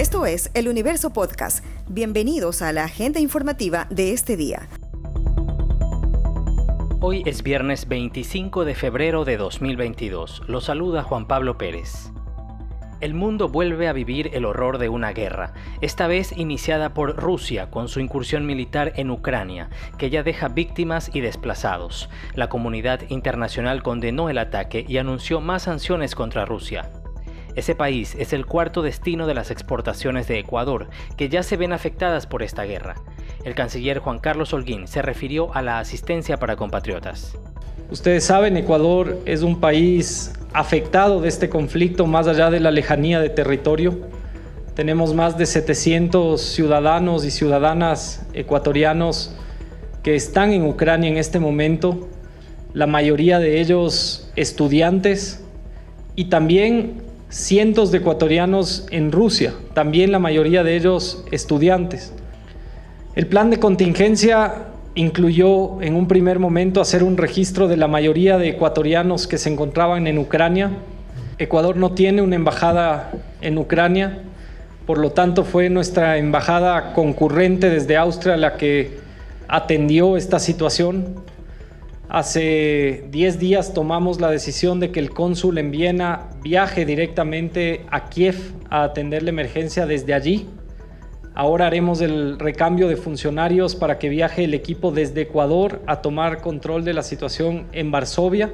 Esto es El Universo Podcast. Bienvenidos a la agenda informativa de este día. Hoy es viernes 25 de febrero de 2022. Lo saluda Juan Pablo Pérez. El mundo vuelve a vivir el horror de una guerra, esta vez iniciada por Rusia con su incursión militar en Ucrania, que ya deja víctimas y desplazados. La comunidad internacional condenó el ataque y anunció más sanciones contra Rusia. Ese país es el cuarto destino de las exportaciones de Ecuador, que ya se ven afectadas por esta guerra. El canciller Juan Carlos Holguín se refirió a la asistencia para compatriotas. Ustedes saben, Ecuador es un país afectado de este conflicto más allá de la lejanía de territorio. Tenemos más de 700 ciudadanos y ciudadanas ecuatorianos que están en Ucrania en este momento, la mayoría de ellos estudiantes y también cientos de ecuatorianos en Rusia, también la mayoría de ellos estudiantes. El plan de contingencia incluyó en un primer momento hacer un registro de la mayoría de ecuatorianos que se encontraban en Ucrania. Ecuador no tiene una embajada en Ucrania, por lo tanto fue nuestra embajada concurrente desde Austria la que atendió esta situación. Hace 10 días tomamos la decisión de que el cónsul en Viena viaje directamente a Kiev a atender la emergencia desde allí. Ahora haremos el recambio de funcionarios para que viaje el equipo desde Ecuador a tomar control de la situación en Varsovia.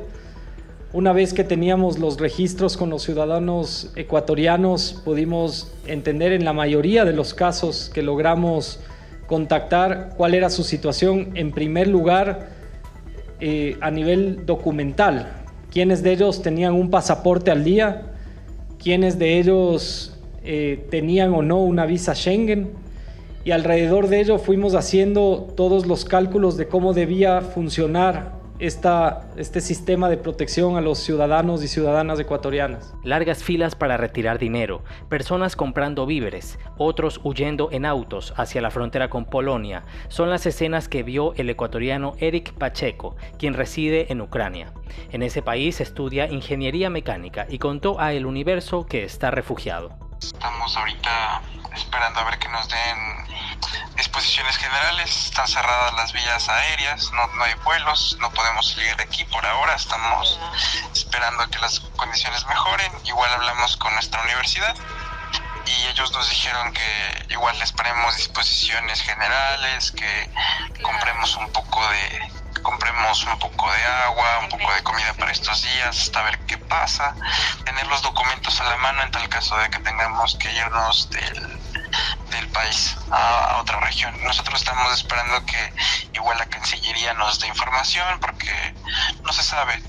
Una vez que teníamos los registros con los ciudadanos ecuatorianos, pudimos entender en la mayoría de los casos que logramos contactar cuál era su situación en primer lugar eh, a nivel documental. Quiénes de ellos tenían un pasaporte al día, quiénes de ellos eh, tenían o no una visa Schengen y alrededor de ello fuimos haciendo todos los cálculos de cómo debía funcionar esta, este sistema de protección a los ciudadanos y ciudadanas ecuatorianas. Largas filas para retirar dinero, personas comprando víveres, otros huyendo en autos hacia la frontera con Polonia, son las escenas que vio el ecuatoriano Eric Pacheco, quien reside en Ucrania. En ese país estudia ingeniería mecánica y contó a El Universo que está refugiado. Estamos ahorita esperando a ver que nos den disposiciones generales. Están cerradas las vías aéreas, no, no hay vuelos, no podemos salir de aquí por ahora. Estamos esperando a que las condiciones mejoren. Igual hablamos con nuestra universidad y ellos nos dijeron que igual les paremos disposiciones generales, que compremos un poco de compremos un poco de agua, un poco de comida para estos días, hasta ver qué pasa, tener los documentos a la mano en tal caso de que tengamos que irnos del, del país a, otra región. Nosotros estamos esperando que igual la Cancillería nos dé información porque no se sabe,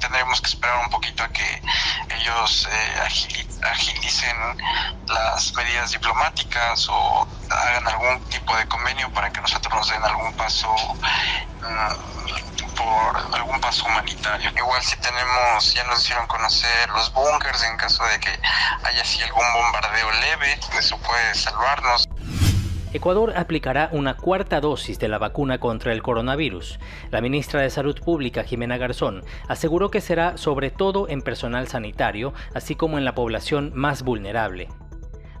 tendremos que esperar un poquito a que ellos eh, agilicen las medidas diplomáticas o hagan algún tipo de convenio para que nosotros nos den algún paso por paso humanitario. Igual si tenemos, ya nos hicieron conocer los búnkers en caso de que haya algún bombardeo leve, eso puede salvarnos. Ecuador aplicará una cuarta dosis de la vacuna contra el coronavirus. La ministra de Salud Pública, Jimena Garzón, aseguró que será sobre todo en personal sanitario, así como en la población más vulnerable.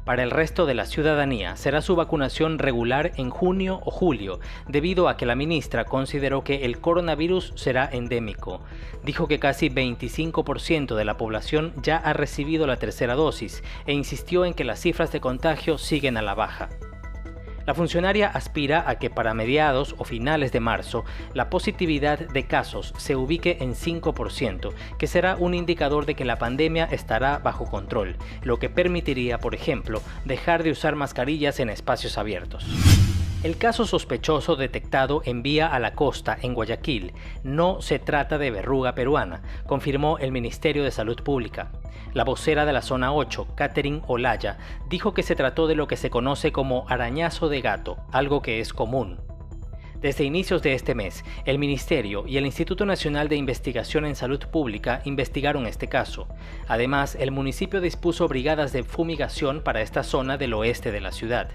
Para el resto de la ciudadanía será su vacunación regular en junio o julio, debido a que la ministra consideró que el coronavirus será endémico. Dijo que casi 25% de la población ya ha recibido la tercera dosis e insistió en que las cifras de contagio siguen a la baja. La funcionaria aspira a que para mediados o finales de marzo la positividad de casos se ubique en 5%, que será un indicador de que la pandemia estará bajo control, lo que permitiría, por ejemplo, dejar de usar mascarillas en espacios abiertos. El caso sospechoso detectado en vía a la costa en Guayaquil no se trata de verruga peruana, confirmó el Ministerio de Salud Pública. La vocera de la zona 8, Catherine Olaya, dijo que se trató de lo que se conoce como arañazo de gato, algo que es común. Desde inicios de este mes, el Ministerio y el Instituto Nacional de Investigación en Salud Pública investigaron este caso. Además, el municipio dispuso brigadas de fumigación para esta zona del oeste de la ciudad.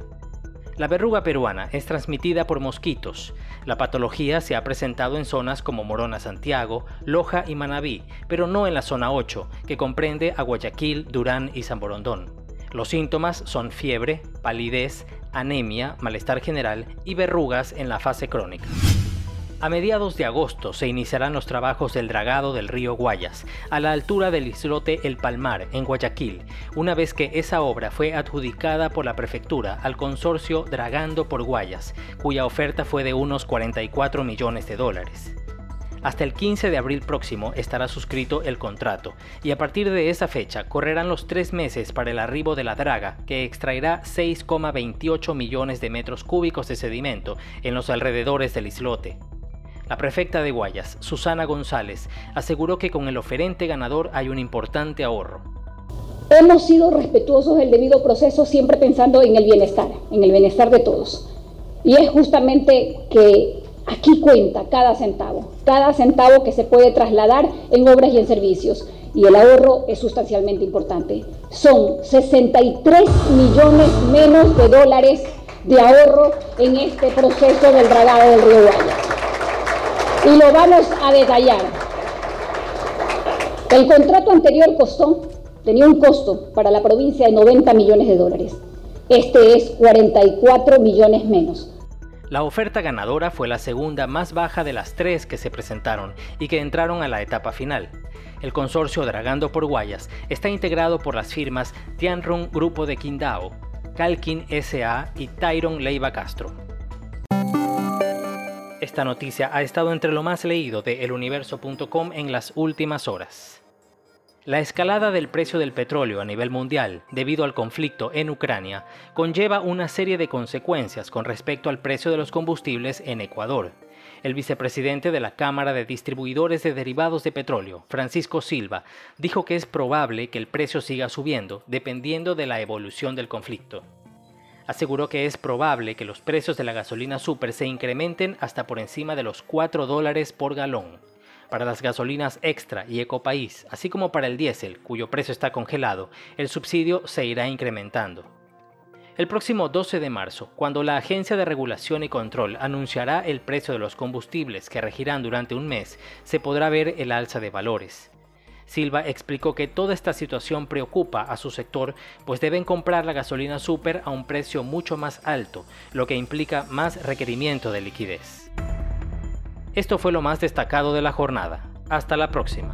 La verruga peruana es transmitida por mosquitos. La patología se ha presentado en zonas como Morona Santiago, Loja y Manabí, pero no en la zona 8, que comprende a Guayaquil, Durán y San Borondón. Los síntomas son fiebre, palidez, anemia, malestar general y verrugas en la fase crónica. A mediados de agosto se iniciarán los trabajos del dragado del río Guayas, a la altura del islote El Palmar, en Guayaquil, una vez que esa obra fue adjudicada por la prefectura al consorcio Dragando por Guayas, cuya oferta fue de unos 44 millones de dólares. Hasta el 15 de abril próximo estará suscrito el contrato y a partir de esa fecha correrán los tres meses para el arribo de la draga que extraerá 6,28 millones de metros cúbicos de sedimento en los alrededores del islote. La prefecta de Guayas, Susana González, aseguró que con el oferente ganador hay un importante ahorro. Hemos sido respetuosos del debido proceso siempre pensando en el bienestar, en el bienestar de todos. Y es justamente que aquí cuenta cada centavo, cada centavo que se puede trasladar en obras y en servicios. Y el ahorro es sustancialmente importante. Son 63 millones menos de dólares de ahorro en este proceso del dragado del río Guayas y lo vamos a detallar. El contrato anterior costó, tenía un costo para la provincia de 90 millones de dólares. Este es 44 millones menos. La oferta ganadora fue la segunda más baja de las tres que se presentaron y que entraron a la etapa final. El consorcio Dragando por Guayas está integrado por las firmas Tianrong Grupo de Quindao, Calkin SA y Tyron Leiva Castro. Esta noticia ha estado entre lo más leído de eluniverso.com en las últimas horas. La escalada del precio del petróleo a nivel mundial debido al conflicto en Ucrania conlleva una serie de consecuencias con respecto al precio de los combustibles en Ecuador. El vicepresidente de la Cámara de Distribuidores de Derivados de Petróleo, Francisco Silva, dijo que es probable que el precio siga subiendo dependiendo de la evolución del conflicto aseguró que es probable que los precios de la gasolina super se incrementen hasta por encima de los 4 dólares por galón. Para las gasolinas extra y ecopaís, así como para el diésel, cuyo precio está congelado, el subsidio se irá incrementando. El próximo 12 de marzo, cuando la Agencia de Regulación y Control anunciará el precio de los combustibles que regirán durante un mes, se podrá ver el alza de valores. Silva explicó que toda esta situación preocupa a su sector, pues deben comprar la gasolina super a un precio mucho más alto, lo que implica más requerimiento de liquidez. Esto fue lo más destacado de la jornada. Hasta la próxima.